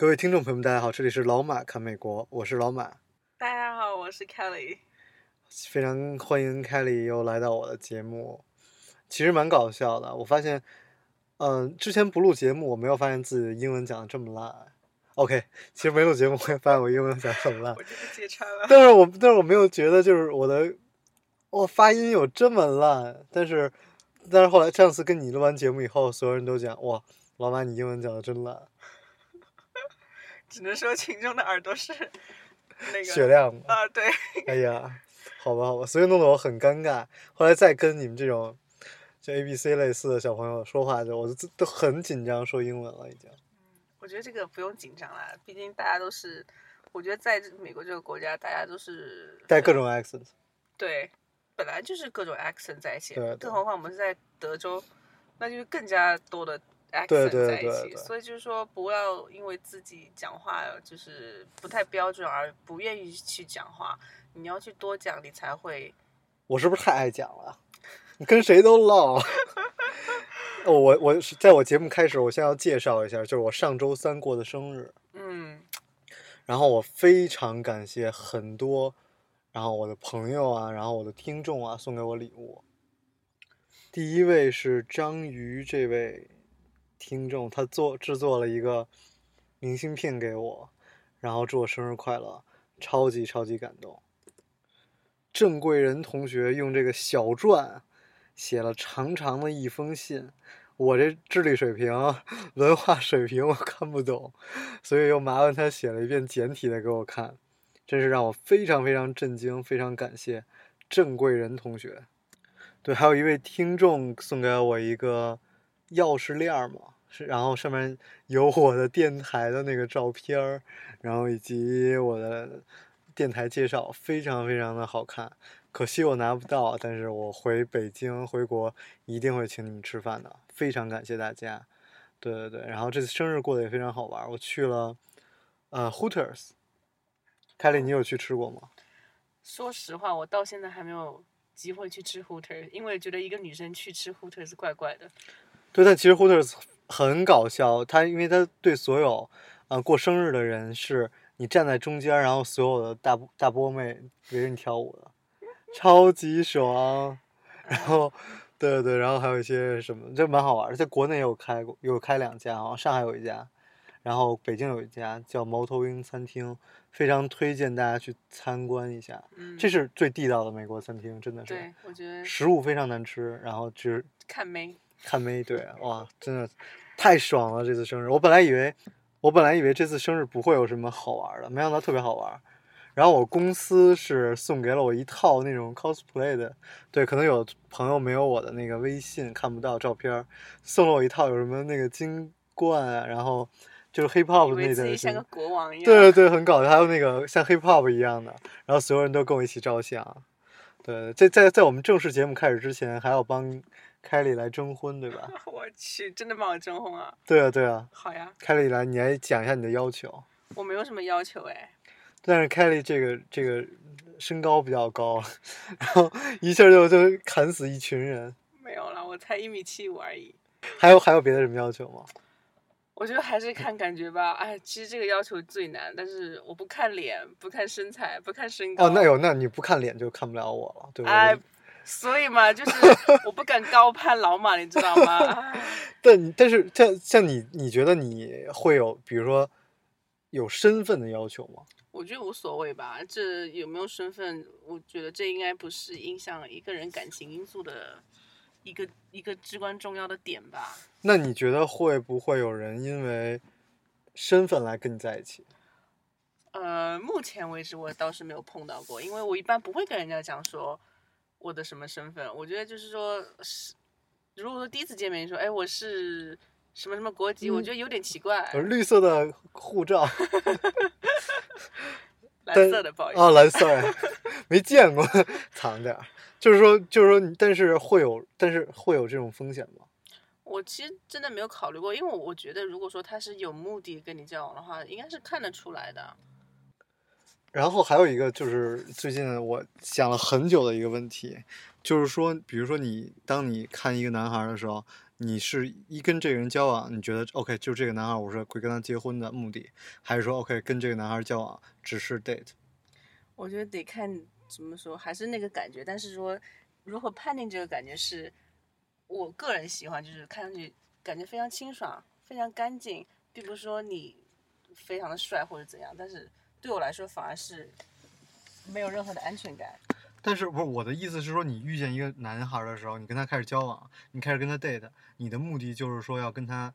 各位听众朋友们，大家好，这里是老马看美国，我是老马，大家好，我是 Kelly。非常欢迎 Kelly 又来到我的节目，其实蛮搞笑的。我发现，嗯、之前不录节目，我没有发现自己的英文讲的这么烂。OK，其实没录节目，我也发现我英文讲的很烂我，真的揭穿了。但是我但是我没有觉得就是我的我发音有这么烂，但是但是后来上次跟你录完节目以后，所有人都讲哇，老马你英文讲的真烂，只能说群众的耳朵是那个雪亮？啊，对，哎呀，好吧，好吧，所以弄得我很尴尬。后来再跟你们这种就 A B C 类似的小朋友说话，就我都都很紧张说英文了，已经。我觉得这个不用紧张啦，毕竟大家都是，我觉得在美国这个国家，大家都是带各种 accent，对，本来就是各种 accent 在一起，对对更何况我们是在德州，那就是更加多的对 accent 对在一起，对对所以就是说不要因为自己讲话就是不太标准而不愿意去讲话，你要去多讲，你才会我是不是太爱讲了？你跟谁都唠。哦我我是在我节目开始，我先要介绍一下，就是我上周三过的生日，嗯然后我非常感谢很多，然后我的朋友啊，然后我的听众啊送给我礼物。第一位是章鱼这位听众，他做制作了一个明信片给我，然后祝我生日快乐，超级超级感动。郑贵人同学用这个小篆写了长长的一封信，我这智力水平、文化水平我看不懂，所以又麻烦他写了一遍简体的给我看，真是让我非常非常震惊，非常感谢郑贵人同学。对，还有一位听众送给我一个钥匙链儿嘛，是，然后上面有我的电台的那个照片儿，然后以及我的电台介绍，非常非常的好看。可惜我拿不到，但是我回北京回国一定会请你们吃饭的，非常感谢大家。对对对，然后这次生日过得也非常好玩，我去了呃 Hooters，凯莉你有去吃过吗？说实话，我到现在还没有机会去吃 Hooters，因为觉得一个女生去吃 Hooter 是怪怪的。对，但其实 Hooters 很搞笑，他因为他对所有呃过生日的人是你站在中间，然后所有的大大波妹围着你跳舞的，超级爽。然后，对对对，然后还有一些什么，这蛮好玩在国内也有开过，有开两家啊，上海有一家，然后北京有一家叫猫头鹰餐厅，非常推荐大家去参观一下。嗯，这是最地道的美国餐厅，真的是。对，我觉得食物非常难吃，然后只看妹。看妹，对，哇，真的太爽了！这次生日，我本来以为，我本来以为这次生日不会有什么好玩的，没想到特别好玩。然后我公司是送给了我一套那种 cosplay 的，对，可能有朋友没有我的那个微信看不到照片，送了我一套有什么那个金冠啊，然后就是 hip 以 hop 为那个国王一样。对对对，很搞笑，还有那个像 hip hop 一样的，然后所有人都跟我一起照相。对，在在在我们正式节目开始之前，还要帮凯里来征婚，对吧？我去，真的帮我征婚啊！对啊，对啊，好呀，凯里来，你来讲一下你的要求。我没有什么要求哎。但是凯莉这个这个身高比较高，然后一下就就砍死一群人。没有了，我才一米七五而已。还有还有别的什么要求吗？我觉得还是看感觉吧。哎，其实这个要求最难，但是我不看脸，不看身材，不看身高。哦，那有那你不看脸就看不了我了，对吧？哎，所以嘛，就是 我不敢高攀老马，你知道吗？哎 但但是像像你，你觉得你会有，比如说有身份的要求吗？我觉得无所谓吧，这有没有身份，我觉得这应该不是影响一个人感情因素的一个一个至关重要的点吧。那你觉得会不会有人因为身份来跟你在一起？呃，目前为止我倒是没有碰到过，因为我一般不会跟人家讲说我的什么身份。我觉得就是说，是如果说第一次见面说，哎，我是什么什么国籍，我嗯觉得有点奇怪。有绿色的护照 蓝色的，不好意思。啊，蓝色呀，没见过，藏点儿。就是说，就是说，但是会有，但是会有这种风险吗？我其实真的没有考虑过，因为我我觉得如果说他是有目的跟你交往的话，应该是看得出来的。然后还有一个就是最近我想了很久的一个问题，就是说，比如说你当你看一个男孩的时候，你是一跟这个人交往，你觉得 OK，就这个男孩我是会跟他结婚的目的，还是说 OK 跟这个男孩交往只是 date？我觉得得看怎么说，还是那个感觉。但是说如何判定这个感觉是，我个人喜欢，就是看上去感觉非常清爽、非常干净，并不是说你非常的帅或者怎样。但是对我来说，反而是没有任何的安全感。但是不是我的意思是说，你遇见一个男孩的时候，你跟他开始交往，你开始跟他 date，你的目的就是说要跟他，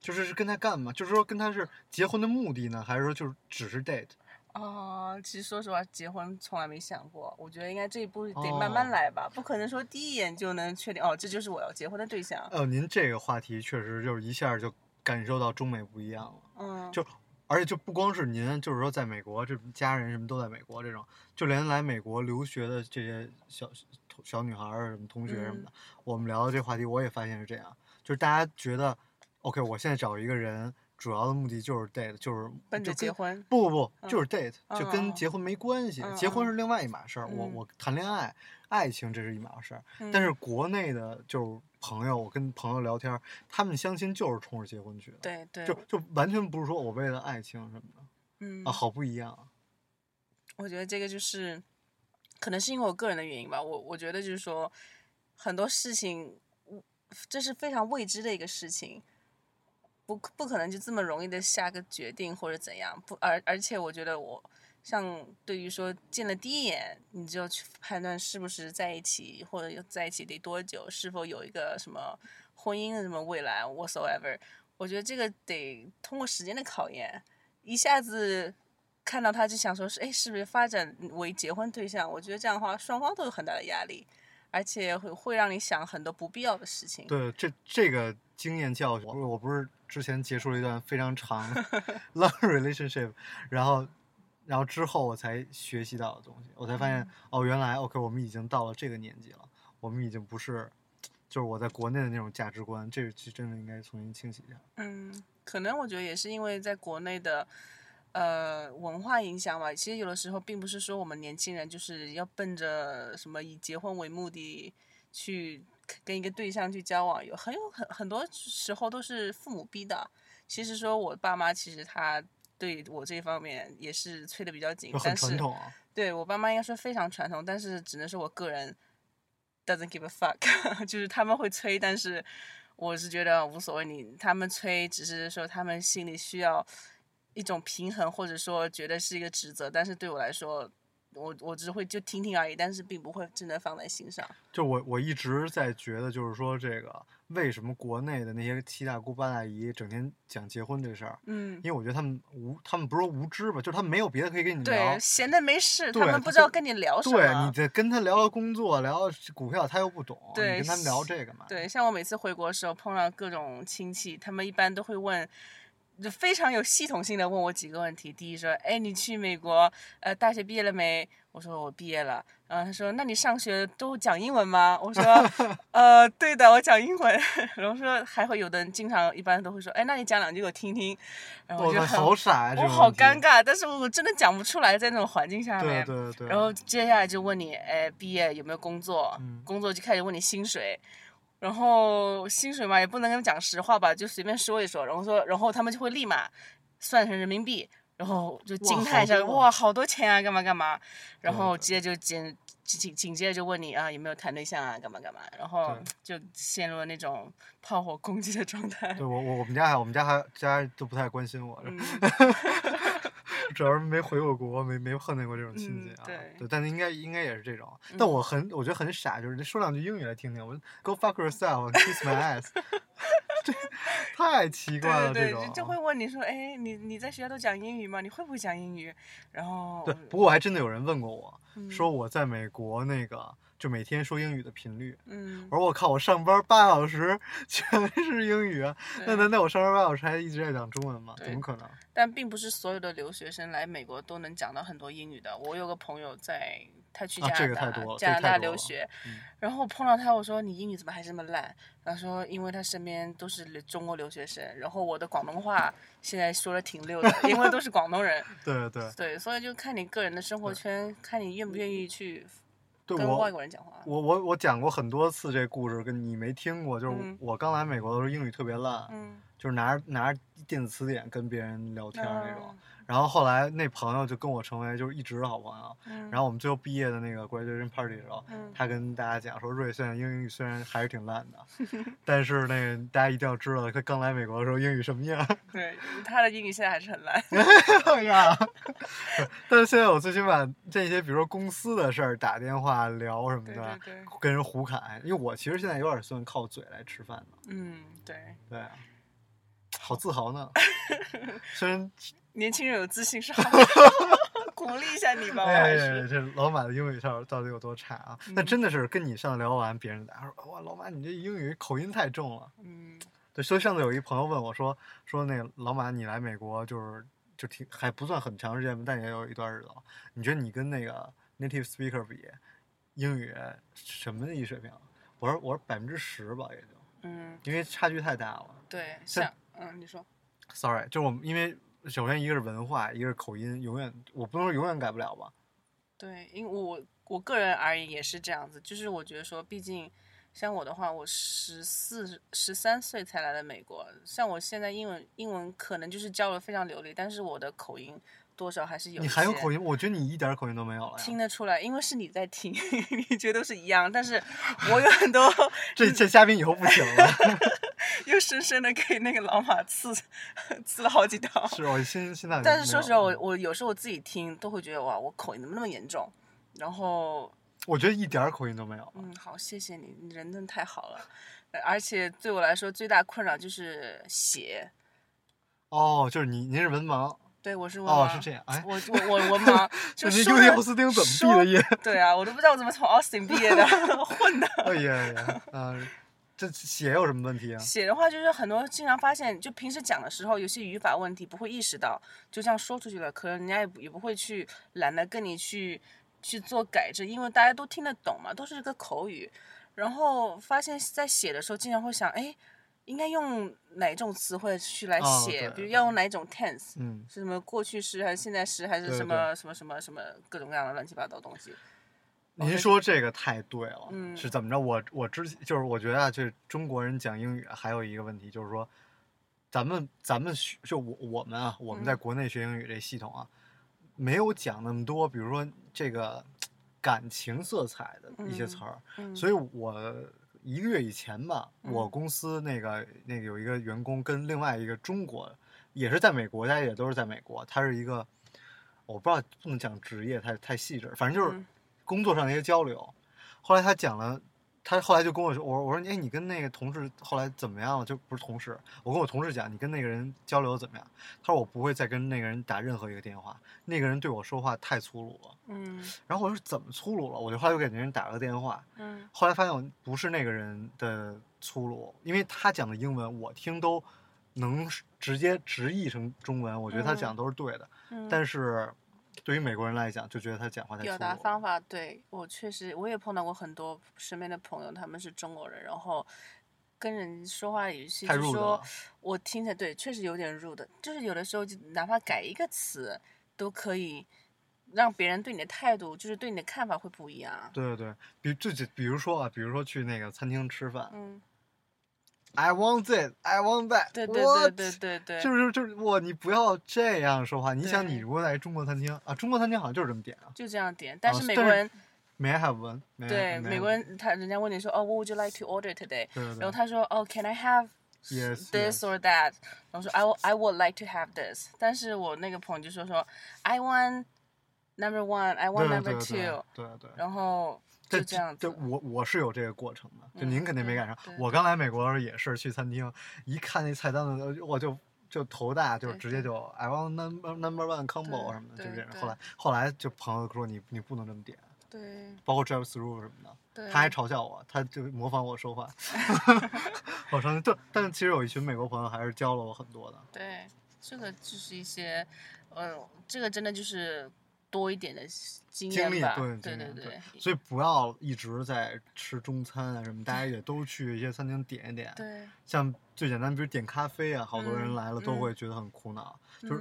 就是是跟他干嘛？就是说跟他是结婚的目的呢，还是说就是只是 date？哦，其实说实话，结婚从来没想过。我觉得应该这一步得慢慢哦来吧，不可能说第一眼就能确定哦，这就是我要结婚的对象。呃，您这个话题确实就是一下就感受到中美不一样了。嗯，就而且就不光是您，就是说在美国，这家人什么都在美国这种，就连来美国留学的这些小小女孩儿、什么同学什么的，我们聊的这话题，我也发现是这样，就是大家觉得，OK，我现在找一个人，主要的目的就是 date，就是奔着就结婚。不不不，嗯就是 date，就跟结婚没关系，嗯结婚嗯是另外一码事儿。我嗯我谈恋爱，爱情这是一码事儿。嗯但是国内的就是朋友，我跟朋友聊天，他们相亲就是冲着结婚去的，对对，就就完全不是说我为了爱情什么的嗯啊，好不一样啊。我觉得这个就是，可能是因为我个人的原因吧。我我觉得就是说，很多事情，这是非常未知的一个事情，不不可能就这么容易的下个决定或者怎样。不，而而且我觉得我像对于说见了第一眼，你就去判断是不是在一起，或者在一起得多久，是否有一个什么婚姻的什么未来 whatsoever。我觉得这个得通过时间的考验，一下子看到他就想说是，哎，是不是发展为结婚对象？我觉得这样的话，双方都有很大的压力，而且会会让你想很多不必要的事情。对，这这个经验教训，我我不是之前结束了一段非常长的 long relationship，然后然后之后我才学习到的东西，我才发现、嗯哦，原来 OK，我们已经到了这个年纪了，我们已经不是就是我在国内的那种价值观，这个是真的应该重新清洗一下。嗯，可能我觉得也是因为在国内的呃文化影响吧。其实有的时候并不是说我们年轻人就是要奔着什么以结婚为目的去跟一个对象去交往，有很有很很多时候都是父母逼的。其实说我爸妈其实他对我这方面也是催的比较紧但是对我爸妈应该说非常传统，但是只能是我个人 doesn't give a fuck，就是他们会催，但是我是觉得无所谓你，他们催只是说他们心里需要一种平衡，或者说觉得是一个职责，但是对我来说，我我只会就听听而已，但是并不会真的放在心上。就我我一直在觉得，就是说这个为什么国内的那些七大姑八大姨整天讲结婚这事儿，嗯因，为我觉得他们无，他们不是说无知吧，就是他们没有别的可以跟你聊对，。闲的没事，他们不知道跟你聊什么。对你得跟他聊聊工作，聊聊股票，他又不懂，对你跟他们聊这个嘛？对，像我每次回国的时候碰到各种亲戚，他们一般都会问，就非常有系统性的问我几个问题。第一说，哎，你去美国，呃，大学毕业了没？我说我毕业了。然后他说，那你上学都讲英文吗？我说，呃，对的，我讲英文。然后说还会有的人经常一般都会说，哎，那你讲两句给我听听。然后我就很好傻我好尴。尬，但是我真的讲不出来，在那种环境下对面。对对。然后接下来就问你，哎，毕业有没有工作？嗯工作就开始问你薪水，然后薪水嘛也不能跟他们讲实话吧，就随便说一说，然后说，然后他们就会立马算成人民币，然后就惊叹一下，哇，好多钱啊，干嘛干嘛，然后对接着就紧紧紧接着就问你啊有没有谈对象啊，干嘛干嘛，然后就陷入了那种炮火攻击的状态。对 我我我们家还我们家还家都不太关心我，嗯，主要是没回过国，没没碰见过这种亲戚啊。嗯对嗯但应该应该也是这种。但我很我觉得很傻，就是说两句英语来听听，我 Go fuck yourself, kiss my ass，太奇怪了，对对对，这种就就会问你说，哎，你你在学校都讲英语吗？你会不会讲英语？然后对。不过我还真的有人问过我，嗯说我在美国那个就每天说英语的频率。嗯我，说我靠，我上班八小时全是英语啊，那难道我上班八小时还一直在讲中文吗？怎么可能？但并不是所有的留学生来美国都能讲到很多英语的。我有个朋友在，他去加拿大，啊这个太多了加拿大留学，嗯然后我碰到他，我说你英语怎么还这么烂？他说因为他身边都是中国留学生，然后我的广东话现在说的挺溜的，因为都是广东人。对对对，所以就看你个人的生活圈，看你愿不愿意去跟外国人讲话。我我我讲过很多次这故事，跟你没听过，就是嗯我刚来美国的时候英语特别烂，嗯，就是拿着拿着电子词典跟别人聊天那种。嗯然后后来那朋友就跟我成为就是一直的好朋友。嗯，然后我们最后毕业的那个 graduation party 的时候，嗯他跟大家讲说，瑞现在英语虽然还是挺烂的，但是那个大家一定要知道，他刚来美国的时候英语什么样。对他的英语现在还是很烂。哎呀，但是现在我最起码这些，比如说公司的事儿，打电话聊什么对的，对对，跟人胡侃，因为我其实现在有点算靠嘴来吃饭的，嗯，对，对啊，好自豪呢。虽然年轻人有自信是好的，鼓励一下你吧，我哎呀，还是。这老马的英语到到底有多差啊？那嗯真的是跟你上次聊完，别人打说哇，老马你这英语口音太重了。嗯对，所以上次有一朋友问我说说那个老马你来美国就是就挺还不算很长时间吧，但也有一段日子了。你觉得你跟那个 native speaker 比，英语什么一水平？我说我说百分之十吧，也就嗯，因为差距太大了。对，像像嗯，你说，Sorry，就是我们因为首先一个是文化，一个是口音，永远我不能说永远改不了吧。对，因为我我个人而言也是这样子，就是我觉得说，毕竟像我的话，我十四十三岁才来的美国，像我现在英文英文可能就是教的非常流利，但是我的口音多少还是有。你还有口？音？我觉得你一点口音都没有了。听得出来，因为是你在听，你觉得都是一样，但是 我有很多这这嘉宾以后不请了。又 深深的给那个老马刺刺了好几刀。是我现现在。但是说实话，我我有时候我自己听都会觉得哇，我口音怎么那么严重？然后我觉得一点儿口音都没有。嗯，好，谢谢你，你人真的太好了。呃而且对我来说，最大困扰就是写。哦，就是你您是文盲。对，我是文盲。哦是这样哎我我我文盲，就那您说着尤尼奥斯汀怎么毕的业？对啊，我都不知道我怎么从 Austin 毕业的，混的。哎呀呀，啊，这写有什么问题啊？写的话就是很多，经常发现，就平时讲的时候，有些语法问题不会意识到，就这样说出去了，可能人家也不也不会去懒得跟你去去做改正，因为大家都听得懂嘛，都是一个口语。然后发现在写的时候，经常会想，哎，应该用哪种词汇去来哦写？对比如要用哪种 tense，嗯，是什么过去式还是现在时还是什么什么什么什么各种各样的乱七八糟东西。您说这个太对了，嗯。是怎么着？我我之就是我觉得啊，这中国人讲英语还有一个问题就是说，咱们咱们学就我我们啊，我们在嗯。国内学英语这系统啊，没有讲那么多，比如说这个感情色彩的一些词儿，嗯，所以我一个月以前吧，我嗯。公司那个那个有一个员工跟另外一个中国，也是在美国，大家也都是在美国，他是一个我不知道不能讲职业，太太细致，反正就是嗯工作上的一些交流。后来他讲了。他后来就跟我说：“我说我说，哎，你跟那个同事后来怎么样了？就不是同事，我跟我同事讲，你跟那个人交流怎么样？他说我不会再跟那个人打任何一个电话，那个人对我说话太粗鲁了。嗯然后我说怎么粗鲁了？我就后来又给那人打了个电话，嗯后来发现我不是那个人的粗鲁，因为他讲的英文我听都能直接直译成中文，我觉得他讲的都是对的。嗯，但是对于美国人来讲，就觉得他讲话太粗表。达方法，对我确实我也碰到过很多身边的朋友，他们是中国人，然后跟人说话语气太就说，我听起来对，确实有点 rude，就是有的时候就哪怕改一个词都可以让别人对你的态度，就是对你的看法会不一样。对对对，比自己比如说啊，比如说去那个餐厅吃饭、嗯，i want this, I want that，对对对对对对，就是就是哇，你不要这样说话。你想，你如果在中国餐厅啊，中国餐厅好像就是这么点啊。就这样点。但是是美国人 May I have I- 对美国人，他人家问你说哦，What would you like to order today？对对对然后他说哦，Can I have this or that？然后说 I I would like to have this。但是我那个朋友就说说 I want number one, I want number two。对对对。然后这就这样子。这我我是有这个过程的，就嗯您肯定没赶上对。我刚来美国的时候也是去餐厅，一看那菜单子，我就就头大，就直接就 I want number number one combo 什么的，就这样。后来后来就朋友说你你不能这么点，对包括 drive through 什么的，对，他还嘲笑我，他就模仿我说话，好伤心。就但是其实有一群美国朋友还是教了我很多的。对，这个就是一些，嗯，这个真的就是多一点的经经历验吧。对对对对所以不要一直在吃中餐啊什么，大家也都去一些餐厅点一点。对，像最简单，比如点咖啡啊，好多人嗯来了都嗯会觉得很苦恼。就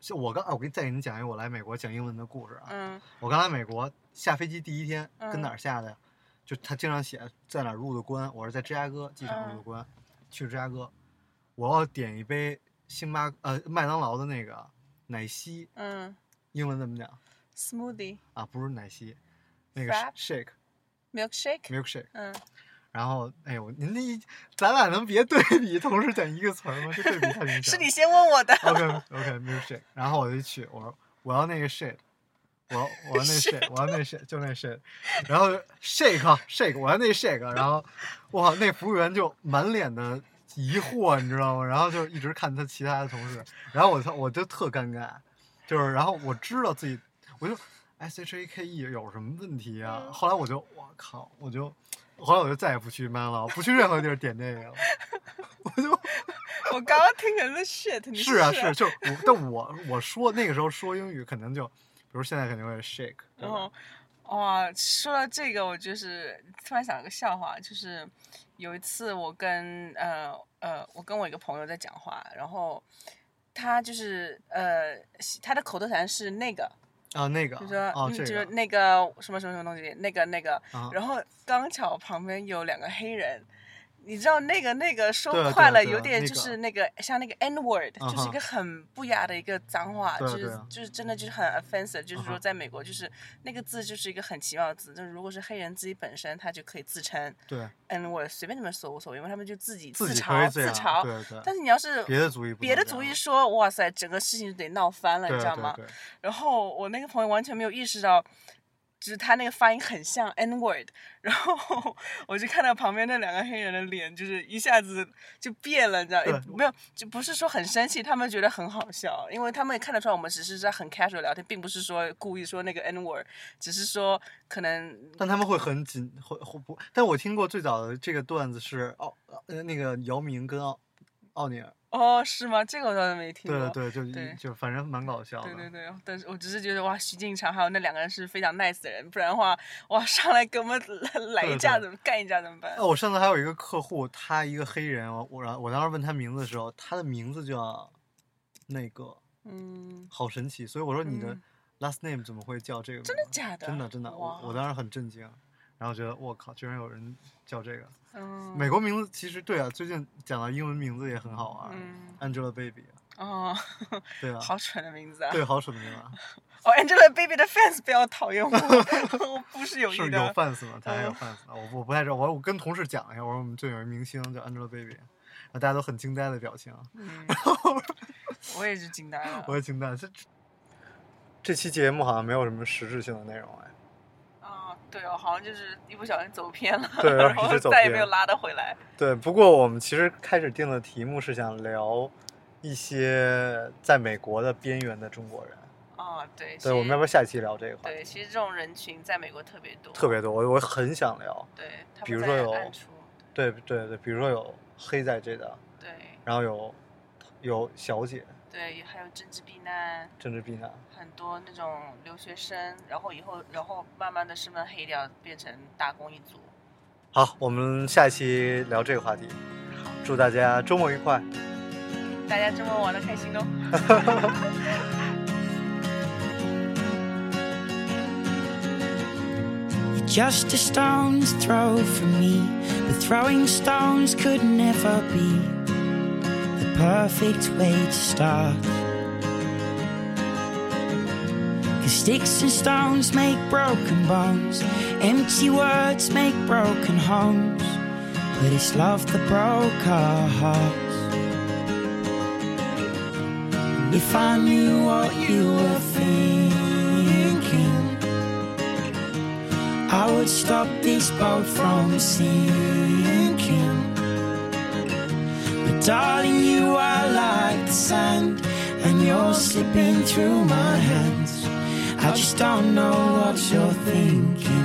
是我刚，我给你再给你讲一个我来美国讲英文的故事啊。嗯我刚来美国下飞机第一天，跟嗯哪儿下的呀？就他经常写在哪儿入的关，我是在芝加哥机场入的嗯关，去芝加哥，我要点一杯星巴呃麦当劳的那个奶昔，嗯英文怎么讲，smoothie 啊？不是奶昔，那个 shake milkshake，milkshake。嗯，然后，哎呦，您那一，咱俩能别对比，同时讲一个词儿吗？这对比太明显了。是你先问我的。OK OK milkshake，然后我就去，我说我要那个 shake，我我要那 shake，我要那 shake，就那 shake，然后 shake shake，我要那 shake，然后哇，那服务员就满脸的疑惑，你知道吗？然后就一直看他其他的同事，然后我我就特尴尬，就是然后我知道自己，我就 S H A K E 有什么问题啊？嗯后来我就我靠，我就后来我就再也不去麦当劳，不去任何地儿点这个了，我就。我刚刚听成了 shit，你是啊，是，就我，但我我说那个时候说英语，可能就，比如现在肯定会 shake，然后，哇，说到这个，我就是突然想了个笑话，就是有一次我跟呃呃，我跟我一个朋友在讲话，然后他就是呃，他的口头禅是那个，啊那个，就说、哦嗯，就是，那个什么什么什么东西，那个那个，啊然后刚巧旁边有两个黑人。你知道那个那个说快了，有点就是那个像那个 N word，、就是一个很不雅的一个脏话，就是就是真的就是很 offensive，就是说在美国就是那个字就是一个很奇妙的字，就是如果是黑人自己本身他就可以自称对，N word，随便怎么说无所谓，因为他们就自己自嘲自嘲。但是你要是别的族裔别的族裔说，哇塞，整个事情就得闹翻了，你知道吗？然后我那个朋友完全没有意识到，就是他那个发音很像 N word，然后我就看到旁边那两个黑人的脸，就是一下子就变了，你知道？也没有，就不是说很生气，他们觉得很好笑，因为他们也看得出来我们只是在很 casual 聊天，并不是说故意说那个 N word，只是说可能但他们会很紧，会会不？但我听过最早的这个段子是奥呃那个姚明跟奥奥尼尔，哦是吗？这个我倒是没听过。对对，就对就反正蛮搞笑的。对对对，但是我只是觉得哇，徐静长还有那两个人是非常 nice 的人，不然的话，哇，上来给我们来来一架怎么干一架怎么办？哦，我上次还有一个客户，他一个黑人，我我然我当时问他名字的时候，他的名字叫那个，嗯，好神奇，所以我说你的嗯 last name 怎么会叫这个？真的假的？真的真的，我我当时很震惊，然后觉得我靠，居然有人叫这个。嗯，美国名字其实对啊，最近讲到英文名字也很好玩、嗯 a n g e l a Baby，哦，对啊，好蠢的名字啊！对，好蠢的名字啊，哦，Angelababy 的 fans 不要讨厌我，我不是有是有意的。fans 吗？他还有嗯 fans 啊，我我不太知道，我我跟同事讲了一下，我说我们这有一明星叫 Angelababy，然后大家都很惊呆的表情，嗯，我也是惊呆了。我也惊呆了。这这期节目好像没有什么实质性的内容哎。啊，对哦，好像就是一不小心走偏了，对 然后再也没有拉得回来。对，不过我们其实开始定的题目是想聊一些在美国的边缘的中国人。啊，对。对，我们要不要下一期聊这个话题？对，其实这种人群在美国特别多。特别多，我我很想聊。对，比如说有。对对对，比如说有黑在这的，对然后有有小姐对，还有政治避难，政治避难。很多那种留学生，然后以后然后慢慢的身份黑掉，变成打工一族。好，我们下一期聊这个话题。祝大家周末愉快。大家周末玩的开心哦。Just a stone's throw from me, but throwing stones could never be perfect way to start. Cause sticks and stones make broken bones, empty words make broken homes. But it's love that broke our hearts. If I knew what you were thinking, I would stop this boat from sinking. Darling, you are like the sand, and you're slipping through my hands. I just don't know what you're thinking.